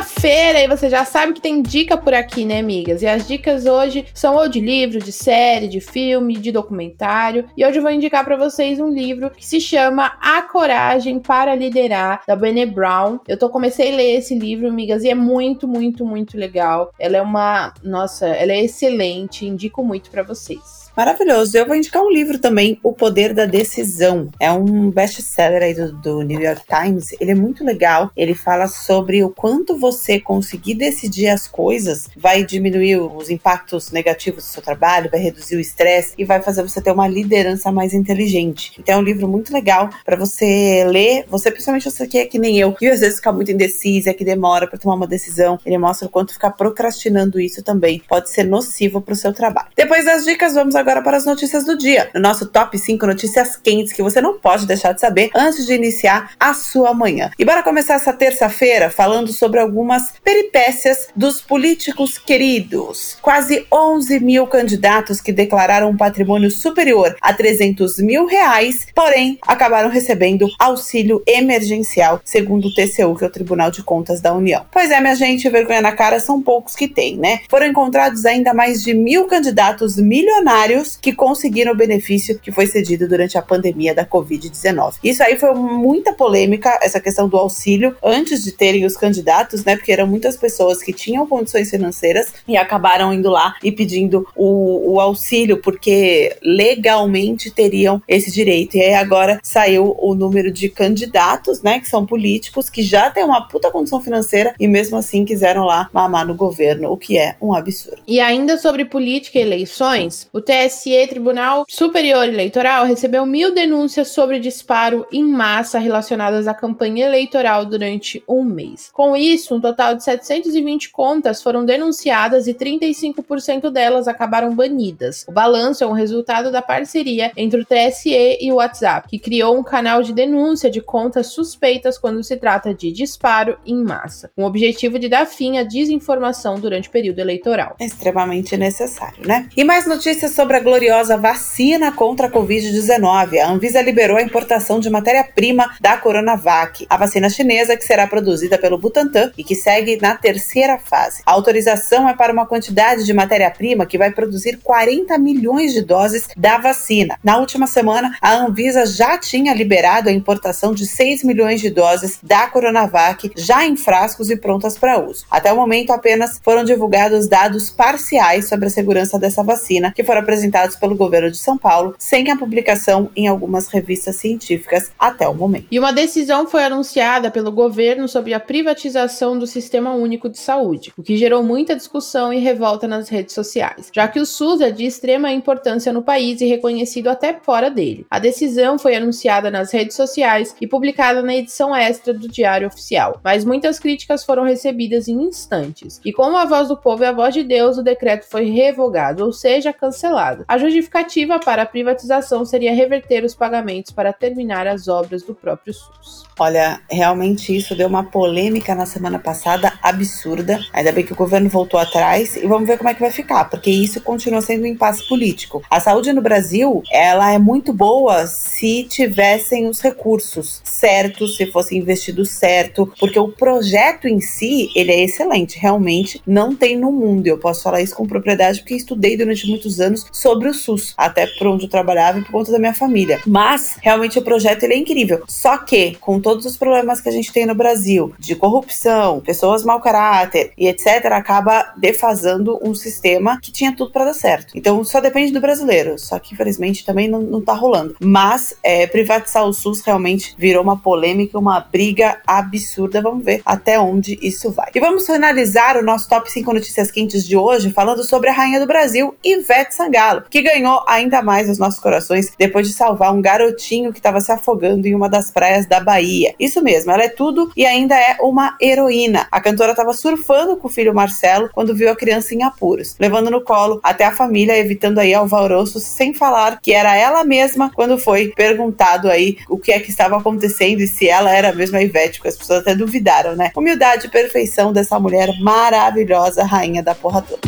Terça-feira e você já sabe que tem dica por aqui, né, amigas? E as dicas hoje são ou de livro, de série, de filme, de documentário. E hoje eu vou indicar para vocês um livro que se chama A Coragem para Liderar, da Brené Brown. Eu tô comecei a ler esse livro, amigas, e é muito, muito, muito legal. Ela é uma, nossa, ela é excelente, indico muito para vocês. Maravilhoso. Eu vou indicar um livro também, O Poder da Decisão. É um best-seller aí do, do, New York Times. Ele é muito legal. Ele fala sobre o quanto você conseguir decidir as coisas vai diminuir os impactos negativos do seu trabalho, vai reduzir o estresse e vai fazer você ter uma liderança mais inteligente. Então é um livro muito legal para você ler. Você, principalmente você que é que nem eu, que às vezes fica muito indecisa, que demora para tomar uma decisão. Ele mostra o quanto ficar procrastinando isso também pode ser nocivo para o seu trabalho. Depois das dicas, vamos agora para as notícias do dia. No nosso top 5 notícias quentes que você não pode deixar de saber antes de iniciar a sua manhã. E bora começar essa terça-feira falando sobre algumas peripécias dos políticos queridos. Quase 11 mil candidatos que declararam um patrimônio superior a 300 mil reais, porém acabaram recebendo auxílio emergencial, segundo o TCU, que é o Tribunal de Contas da União. Pois é, minha gente, vergonha na cara são poucos que tem, né? Foram encontrados ainda mais de mil candidatos milionários que conseguiram o benefício que foi cedido durante a pandemia da Covid-19. Isso aí foi muita polêmica, essa questão do auxílio, antes de terem os candidatos, né? Porque eram muitas pessoas que tinham condições financeiras e acabaram indo lá e pedindo o, o auxílio, porque legalmente teriam esse direito. E aí agora saiu o número de candidatos, né? Que são políticos, que já têm uma puta condição financeira e mesmo assim quiseram lá mamar no governo, o que é um absurdo. E ainda sobre política e eleições, o TSE TSE, Tribunal Superior Eleitoral, recebeu mil denúncias sobre disparo em massa relacionadas à campanha eleitoral durante um mês. Com isso, um total de 720 contas foram denunciadas e 35% delas acabaram banidas. O balanço é um resultado da parceria entre o TSE e o WhatsApp, que criou um canal de denúncia de contas suspeitas quando se trata de disparo em massa, com o objetivo de dar fim à desinformação durante o período eleitoral. Extremamente necessário, né? E mais notícias sobre sobre a gloriosa vacina contra a Covid-19. A Anvisa liberou a importação de matéria-prima da Coronavac, a vacina chinesa que será produzida pelo Butantan e que segue na terceira fase. A autorização é para uma quantidade de matéria-prima que vai produzir 40 milhões de doses da vacina. Na última semana, a Anvisa já tinha liberado a importação de 6 milhões de doses da Coronavac já em frascos e prontas para uso. Até o momento, apenas foram divulgados dados parciais sobre a segurança dessa vacina, que foram apresentados apresentados pelo governo de São Paulo, sem a publicação em algumas revistas científicas até o momento. E uma decisão foi anunciada pelo governo sobre a privatização do Sistema Único de Saúde, o que gerou muita discussão e revolta nas redes sociais, já que o SUS é de extrema importância no país e reconhecido até fora dele. A decisão foi anunciada nas redes sociais e publicada na edição extra do Diário Oficial, mas muitas críticas foram recebidas em instantes. E como a voz do povo é a voz de Deus, o decreto foi revogado, ou seja, cancelado. A justificativa para a privatização seria reverter os pagamentos para terminar as obras do próprio SUS. Olha, realmente isso deu uma polêmica na semana passada absurda. Ainda bem que o governo voltou atrás e vamos ver como é que vai ficar, porque isso continua sendo um impasse político. A saúde no Brasil, ela é muito boa se tivessem os recursos certos, se fosse investido certo, porque o projeto em si, ele é excelente, realmente não tem no mundo. Eu posso falar isso com propriedade porque estudei durante muitos anos sobre o SUS, até por onde eu trabalhava e por conta da minha família. Mas realmente o projeto ele é incrível. Só que com todo todos os problemas que a gente tem no Brasil, de corrupção, pessoas mau caráter e etc., acaba defasando um sistema que tinha tudo para dar certo. Então só depende do brasileiro, só que infelizmente também não, não tá rolando. Mas é, privatizar o SUS realmente virou uma polêmica, uma briga absurda. Vamos ver até onde isso vai. E vamos finalizar o nosso top 5 notícias quentes de hoje falando sobre a rainha do Brasil, Ivete Sangalo Que ganhou ainda mais os nossos corações depois de salvar um garotinho que estava se afogando em uma das praias da Bahia. Isso mesmo, ela é tudo e ainda é uma heroína. A cantora estava surfando com o filho Marcelo quando viu a criança em apuros, levando no colo até a família, evitando aí alvoroços, sem falar que era ela mesma quando foi perguntado aí o que é que estava acontecendo e se ela era mesmo a Ivete, porque as pessoas até duvidaram, né? Humildade e perfeição dessa mulher maravilhosa, rainha da porra toda.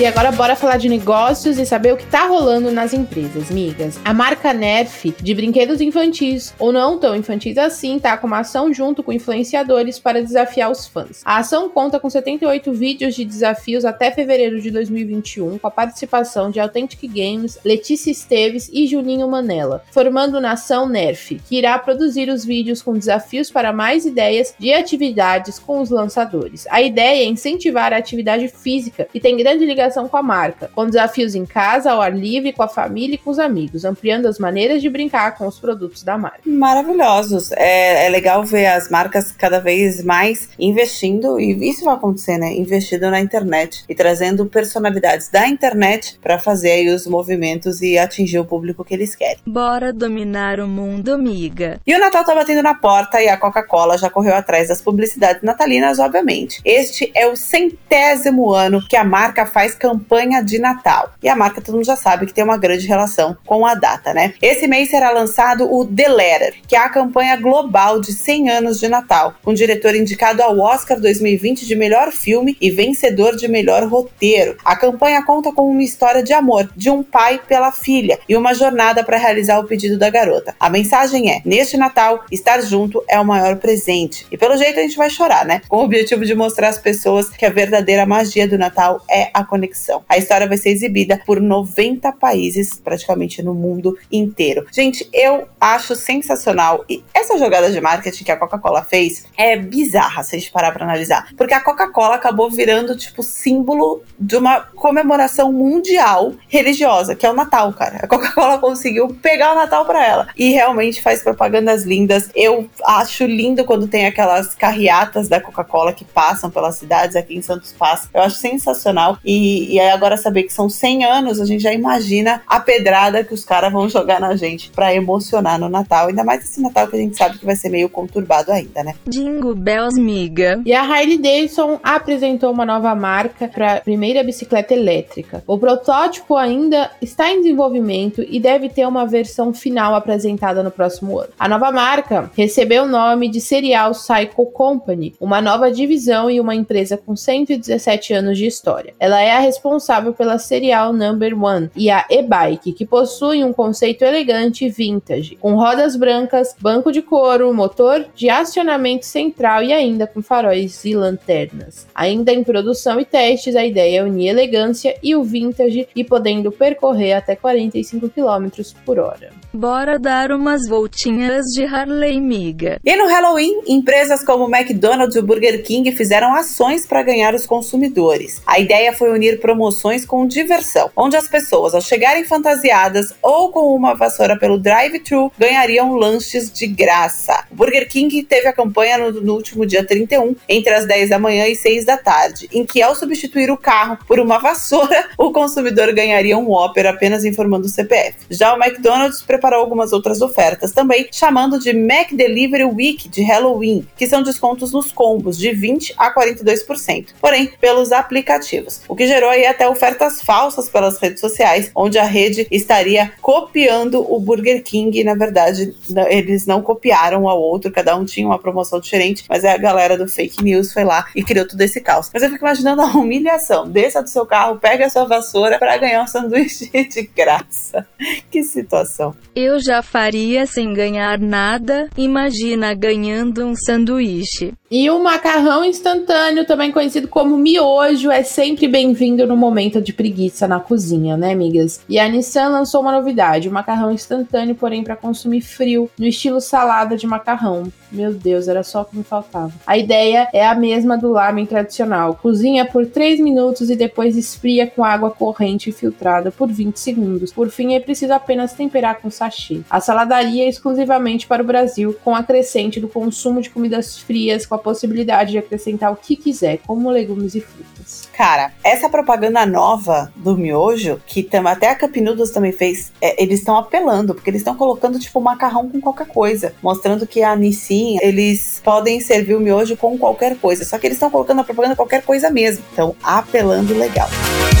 E agora bora falar de negócios e saber o que tá rolando nas empresas, migas. A marca Nerf de brinquedos infantis, ou não tão infantis assim, tá com uma ação junto com influenciadores para desafiar os fãs. A ação conta com 78 vídeos de desafios até fevereiro de 2021, com a participação de Authentic Games, Letícia Esteves e Juninho Manella, formando Nação Nerf, que irá produzir os vídeos com desafios para mais ideias de atividades com os lançadores. A ideia é incentivar a atividade física e tem grande ligação com a marca, com desafios em casa, ao ar livre, com a família e com os amigos, ampliando as maneiras de brincar com os produtos da marca. Maravilhosos. É, é legal ver as marcas cada vez mais investindo, e isso vai acontecer, né? Investindo na internet e trazendo personalidades da internet para fazer aí os movimentos e atingir o público que eles querem. Bora dominar o mundo, amiga. E o Natal tá batendo na porta e a Coca-Cola já correu atrás das publicidades natalinas, obviamente. Este é o centésimo ano que a marca faz campanha de Natal. E a marca todo mundo já sabe que tem uma grande relação com a data, né? Esse mês será lançado o The Letter, que é a campanha global de 100 anos de Natal, com o diretor indicado ao Oscar 2020 de melhor filme e vencedor de melhor roteiro. A campanha conta com uma história de amor de um pai pela filha e uma jornada para realizar o pedido da garota. A mensagem é: neste Natal, estar junto é o maior presente. E pelo jeito a gente vai chorar, né? Com o objetivo de mostrar às pessoas que a verdadeira magia do Natal é a conexão A história vai ser exibida por 90 países, praticamente no mundo inteiro. Gente, eu acho sensacional. E essa jogada de marketing que a Coca-Cola fez é bizarra se a gente parar pra analisar. Porque a Coca-Cola acabou virando, tipo, símbolo de uma comemoração mundial religiosa, que é o Natal, cara. A Coca-Cola conseguiu pegar o Natal para ela. E realmente faz propagandas lindas. Eu acho lindo quando tem aquelas carreatas da Coca-Cola que passam pelas cidades aqui em Santos Paz. Eu acho sensacional. E e, aí agora saber que são 100 anos, a gente já imagina a pedrada que os caras vão jogar na gente para emocionar no Natal. Ainda mais esse Natal que a gente sabe que vai ser meio conturbado ainda, né? Jingle Bells, miga. E a Harley Davidson apresentou uma nova marca para a primeira bicicleta elétrica. O protótipo ainda está em desenvolvimento e deve ter uma versão final apresentada no próximo ano. A nova marca recebeu o nome de Serial Cycle Company, uma nova divisão e uma empresa com 117 anos de história. Ela é a responsável pela Serial Number One e a e-bike, que possui um conceito elegante e vintage, com rodas brancas, banco de couro, motor de acionamento central e ainda com faróis e lanternas. Ainda em produção e testes, a ideia é unir elegância e o vintage e podendo percorrer até 45 km por hora. Bora dar umas voltinhas de Harley miga. E no Halloween, empresas como o McDonald's e o Burger King fizeram ações para ganhar os consumidores. A ideia foi unir promoções com diversão, onde as pessoas, ao chegarem fantasiadas ou com uma vassoura pelo drive-thru, ganhariam lanches de graça. O Burger King teve a campanha no, no último dia 31, entre as 10 da manhã e 6 da tarde, em que ao substituir o carro por uma vassoura, o consumidor ganharia um Whopper apenas informando o CPF. Já o McDonald's preparou algumas outras ofertas também, chamando de Mac Delivery Week de Halloween, que são descontos nos combos de 20 a 42%, porém pelos aplicativos, o que gerou aí até ofertas falsas pelas redes sociais, onde a rede estaria copiando o Burger King, na verdade eles não copiaram ao outro, cada um tinha uma promoção diferente, mas a galera do fake news foi lá e criou todo esse caos. Mas eu fico imaginando a humilhação, desça do seu carro, pega a sua vassoura para ganhar um sanduíche de graça. Que situação. Eu já faria sem ganhar nada, imagina ganhando um sanduíche. E o macarrão instantâneo, também conhecido como miojo, é sempre bem-vindo no momento de preguiça na cozinha, né, amigas? E a Nissan lançou uma novidade, o macarrão instantâneo, porém para consumir frio, no estilo salada de macarrão. Meu Deus, era só o que me faltava. A ideia é a mesma do lamen tradicional. Cozinha por 3 minutos e depois esfria com água corrente filtrada por 20 segundos. Por fim, é preciso apenas temperar com sachê. A saladaria é exclusivamente para o Brasil, com a crescente do consumo de comidas frias com a possibilidade de acrescentar o que quiser, como legumes e frutas. Cara, essa propaganda nova do miojo, que tam, até a Noodles também fez, é, eles estão apelando, porque eles estão colocando tipo macarrão com qualquer coisa, mostrando que a Nissin, eles podem servir o miojo com qualquer coisa, só que eles estão colocando a propaganda qualquer coisa mesmo. Então, apelando legal. Vamos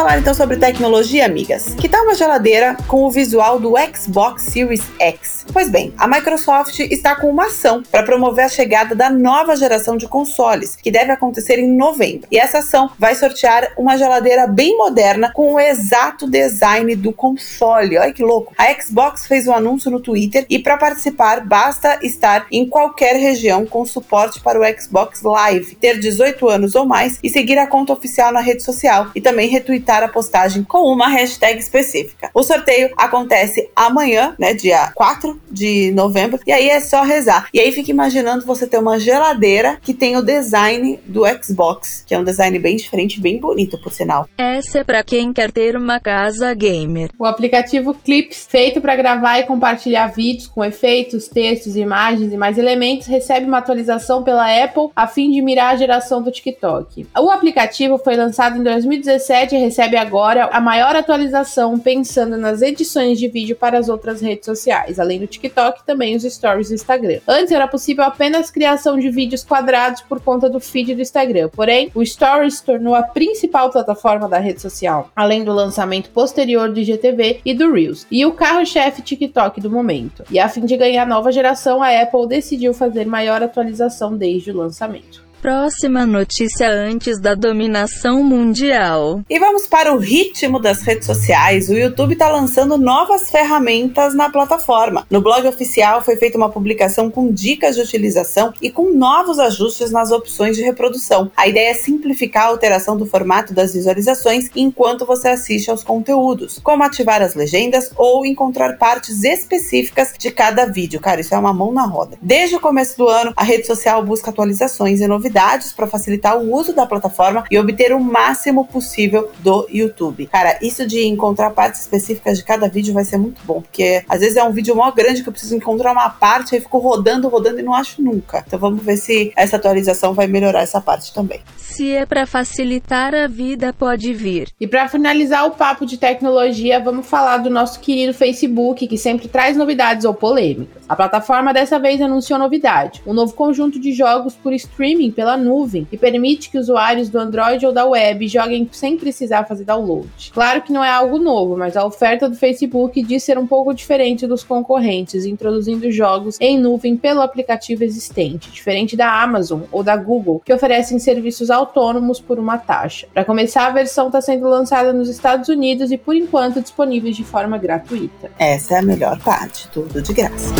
falar então sobre tecnologia, amigas. Que tal uma geladeira com o visual do Xbox Series X? Pois bem, a Microsoft está com uma ação para promover a chegada da nova geração de consoles, que deve acontecer em novembro. E essa ação vai sortear uma geladeira bem moderna com o exato design do console. Olha que louco! A Xbox fez um anúncio no Twitter e para participar basta estar em qualquer região com suporte para o Xbox Live, ter 18 anos ou mais e seguir a conta oficial na rede social e também retweetar a postagem com uma hashtag específica. O sorteio acontece amanhã, né, dia 4 de novembro, e aí é só rezar. E aí fica imaginando você ter uma geladeira que tem o design do Xbox, que é um design bem diferente, bem bonito, por sinal. Essa é para quem quer ter uma casa gamer. O aplicativo Clips, feito para gravar e compartilhar vídeos com efeitos, textos, imagens e mais elementos, recebe uma atualização pela Apple a fim de mirar a geração do TikTok. O aplicativo foi lançado em 2017 recebe agora a maior atualização pensando nas edições de vídeo para as outras redes sociais, além do TikTok também os stories do Instagram. Antes era possível apenas criação de vídeos quadrados por conta do feed do Instagram, porém o Stories tornou a principal plataforma da rede social, além do lançamento posterior do IGTV e do Reels, e o carro-chefe TikTok do momento. E a fim de ganhar nova geração, a Apple decidiu fazer maior atualização desde o lançamento. Próxima notícia antes da dominação mundial. E vamos para o ritmo das redes sociais. O YouTube está lançando novas ferramentas na plataforma. No blog oficial foi feita uma publicação com dicas de utilização e com novos ajustes nas opções de reprodução. A ideia é simplificar a alteração do formato das visualizações enquanto você assiste aos conteúdos, como ativar as legendas ou encontrar partes específicas de cada vídeo. Cara, isso é uma mão na roda. Desde o começo do ano, a rede social busca atualizações e novidades novidades para facilitar o uso da plataforma e obter o máximo possível do YouTube. Cara, isso de encontrar partes específicas de cada vídeo vai ser muito bom, porque às vezes é um vídeo mó grande que eu preciso encontrar uma parte e fico rodando, rodando e não acho nunca. Então vamos ver se essa atualização vai melhorar essa parte também. Se é para facilitar a vida, pode vir. E para finalizar o papo de tecnologia, vamos falar do nosso querido Facebook, que sempre traz novidades ou polêmicas. A plataforma dessa vez anunciou novidade: um novo conjunto de jogos por streaming pela nuvem, que permite que usuários do Android ou da web joguem sem precisar fazer download. Claro que não é algo novo, mas a oferta do Facebook diz ser um pouco diferente dos concorrentes, introduzindo jogos em nuvem pelo aplicativo existente, diferente da Amazon ou da Google, que oferecem serviços autônomos por uma taxa. Para começar, a versão está sendo lançada nos Estados Unidos e, por enquanto, disponível de forma gratuita. Essa é a melhor parte, tudo de graça.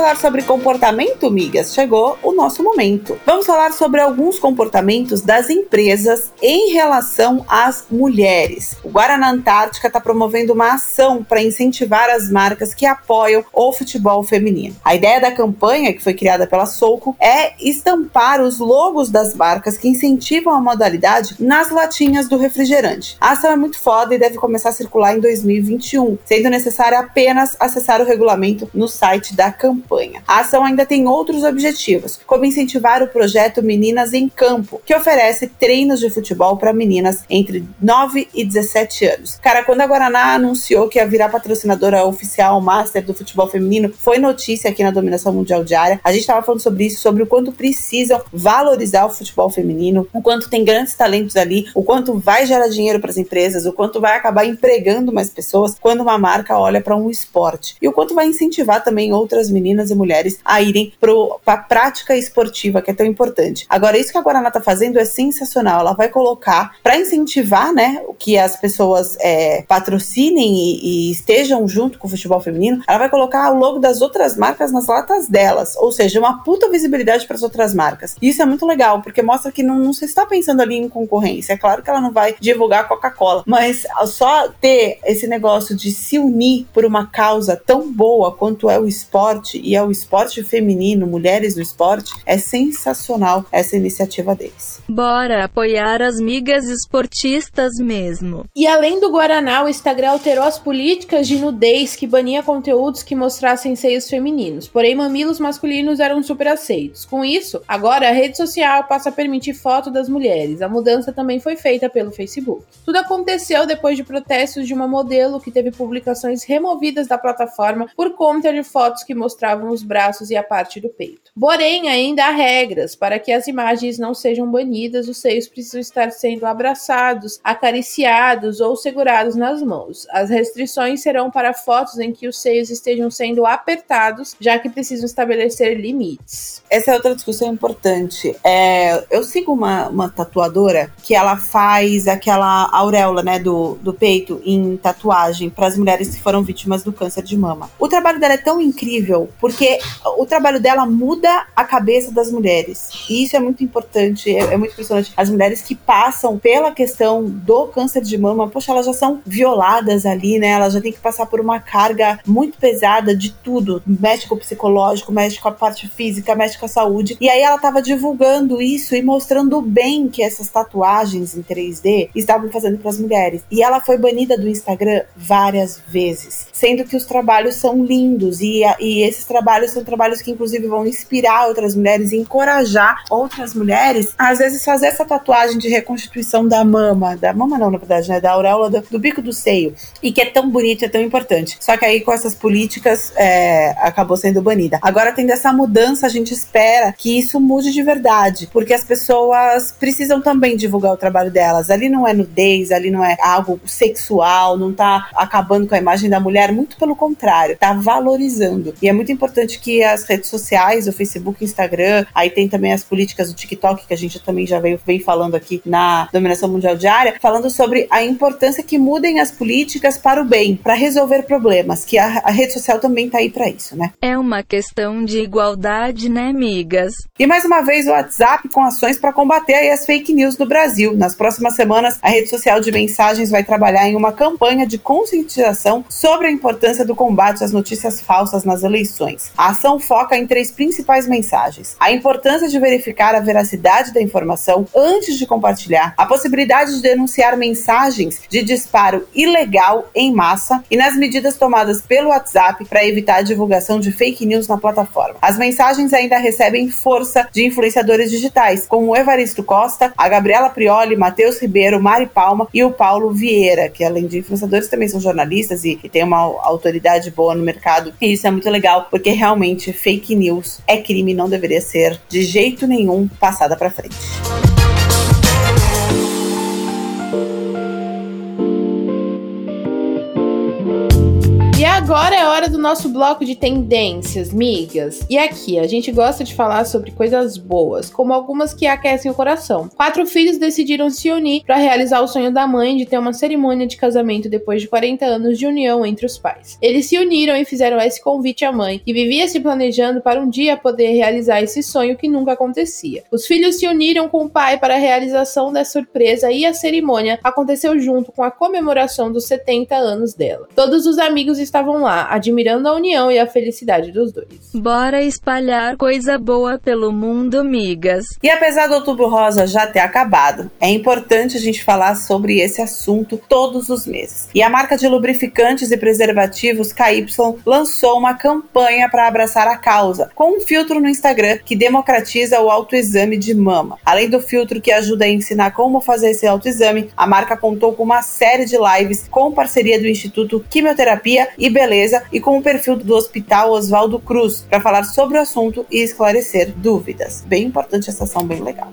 Falar sobre comportamento, migas? Chegou o nosso momento. Vamos falar sobre alguns comportamentos das empresas em relação às mulheres. O Guaraná Antártica está promovendo uma ação para incentivar as marcas que apoiam o futebol feminino. A ideia da campanha, que foi criada pela Soco, é estampar os logos das marcas que incentivam a modalidade nas latinhas do refrigerante. A ação é muito foda e deve começar a circular em 2021, sendo necessário apenas acessar o regulamento no site da campanha. A ação ainda tem outros objetivos, como incentivar o projeto Meninas em Campo, que oferece treinos de futebol para meninas entre 9 e 17 anos. Cara, quando a Guaraná anunciou que ia virar patrocinadora oficial master do futebol feminino, foi notícia aqui na Dominação Mundial Diária. A gente estava falando sobre isso, sobre o quanto precisam valorizar o futebol feminino, o quanto tem grandes talentos ali, o quanto vai gerar dinheiro para as empresas, o quanto vai acabar empregando mais pessoas quando uma marca olha para um esporte e o quanto vai incentivar também outras meninas e mulheres a irem para a prática esportiva, que é tão importante. Agora, isso que a Guaraná está fazendo é sensacional. Ela vai colocar, para incentivar né, que as pessoas é, patrocinem e, e, estejam junto com o futebol feminino, ela vai colocar o logo das outras marcas nas latas delas. Ou seja, uma puta visibilidade para as outras marcas. E isso é muito legal, porque mostra que não, não se está pensando ali em concorrência. É claro que ela não vai divulgar Coca-Cola, mas só ter esse negócio de se unir por uma causa tão boa quanto é o esporte esporte e ao esporte feminino, mulheres no esporte, é sensacional essa iniciativa deles. Bora apoiar as migas esportistas mesmo. E além do Guaraná, o Instagram alterou as políticas de nudez que bania conteúdos que mostrassem seios femininos, porém mamilos masculinos eram super aceitos. Com isso, agora a rede social passa a permitir foto das mulheres. A mudança também foi feita pelo Facebook. Tudo aconteceu depois de protestos de uma modelo que teve publicações removidas da plataforma por conta de fotos que mostravam os braços e a parte do peito. Porém, ainda há regras para que as imagens não sejam banidas, os seios precisam estar sendo abraçados, acariciados ou segurados nas mãos. As restrições serão para fotos em que os seios estejam sendo apertados, já que precisam estabelecer limites. Essa é outra discussão importante. É, eu sigo uma, uma tatuadora que ela faz aquela auréola né, do, do peito em tatuagem para as mulheres que foram vítimas do câncer de mama. O trabalho dela é tão incrível porque o trabalho dela muda a cabeça das mulheres. E isso é muito importante, é, é muito impressionante. As mulheres que passam pela questão do câncer de mama, poxa, elas já são violadas ali, né? Elas já têm que passar por uma carga muito pesada de tudo: médico psicológico, médico a parte física, médico a saúde. E aí ela estava divulgando isso e mostrando o bem que essas tatuagens em 3D estavam fazendo para as mulheres. E ela foi banida do Instagram várias vezes, sendo que os trabalhos são lindos e, e esses trabalhos são trabalhos que inclusive vão inspirar outras mulheres e encorajar outras mulheres às vezes fazer essa tatuagem de reconstituição da mama, da mama não, na verdade, né, da auréola do, do bico do seio, e que é tão bonito, é tão importante. Só que aí com essas políticas é, acabou sendo banida. Agora tendo essa mudança, a gente espera que isso mude de verdade, porque as pessoas precisam também divulgar o trabalho delas. Ali não é nudez, ali não é algo sexual, não tá acabando com a imagem da mulher, muito pelo contrário, tá valorizando. E é muito que as redes sociais, o Facebook, o Instagram, aí tem também as políticas do TikTok, que a gente também já veio, vem falando aqui na Dominação Mundial Diária, falando sobre a importância que mudem as políticas para o bem, para resolver problemas, que a, a rede social também tá aí para isso, né? É uma questão de igualdade, né, amigas? E mais uma vez o WhatsApp com ações para combater as fake news no Brasil. Nas próximas semanas, a rede social de mensagens vai trabalhar em uma campanha de conscientização sobre a importância do combate às notícias falsas nas eleições. A ação foca em três principais mensagens: a importância de verificar a veracidade da informação antes de compartilhar, a possibilidade de denunciar mensagens de disparo ilegal em massa e nas medidas tomadas pelo WhatsApp para evitar a divulgação de fake news na plataforma. As mensagens ainda recebem força de influenciadores digitais, como o Evaristo Costa, a Gabriela Prioli, Matheus Ribeiro, Mari Palma e o Paulo Vieira, que além de influenciadores também são jornalistas e, e têm uma autoridade boa no mercado. E isso é muito legal, porque realmente fake news é crime, não deveria ser de jeito nenhum passada para frente. Agora é hora do nosso bloco de tendências, migas. E aqui, a gente gosta de falar sobre coisas boas, como algumas que aquecem o coração. Quatro filhos decidiram se unir para realizar o sonho da mãe de ter uma cerimônia de casamento depois de 40 anos de união entre os pais. Eles se uniram e fizeram esse convite à mãe, que vivia se planejando para um dia poder realizar esse sonho que nunca acontecia. Os filhos se uniram com o pai para a realização da surpresa e a cerimônia aconteceu junto com a comemoração dos 70 anos dela. Todos os amigos estavam lá, admirando a união e a felicidade dos dois. Bora espalhar coisa boa pelo mundo, migas. E apesar do Outubro Rosa já ter acabado, é importante a gente falar sobre esse assunto todos os meses. E a marca de lubrificantes e preservativos KY lançou uma campanha para abraçar a causa, com um filtro no Instagram que democratiza o autoexame de mama. Além do filtro que ajuda a ensinar como fazer esse autoexame, a marca contou com uma série de lives com parceria do Instituto Quimioterapia e Beleza e com o perfil do Hospital Oswaldo Cruz para falar sobre o assunto e esclarecer dúvidas. Bem importante essa ação, bem legal.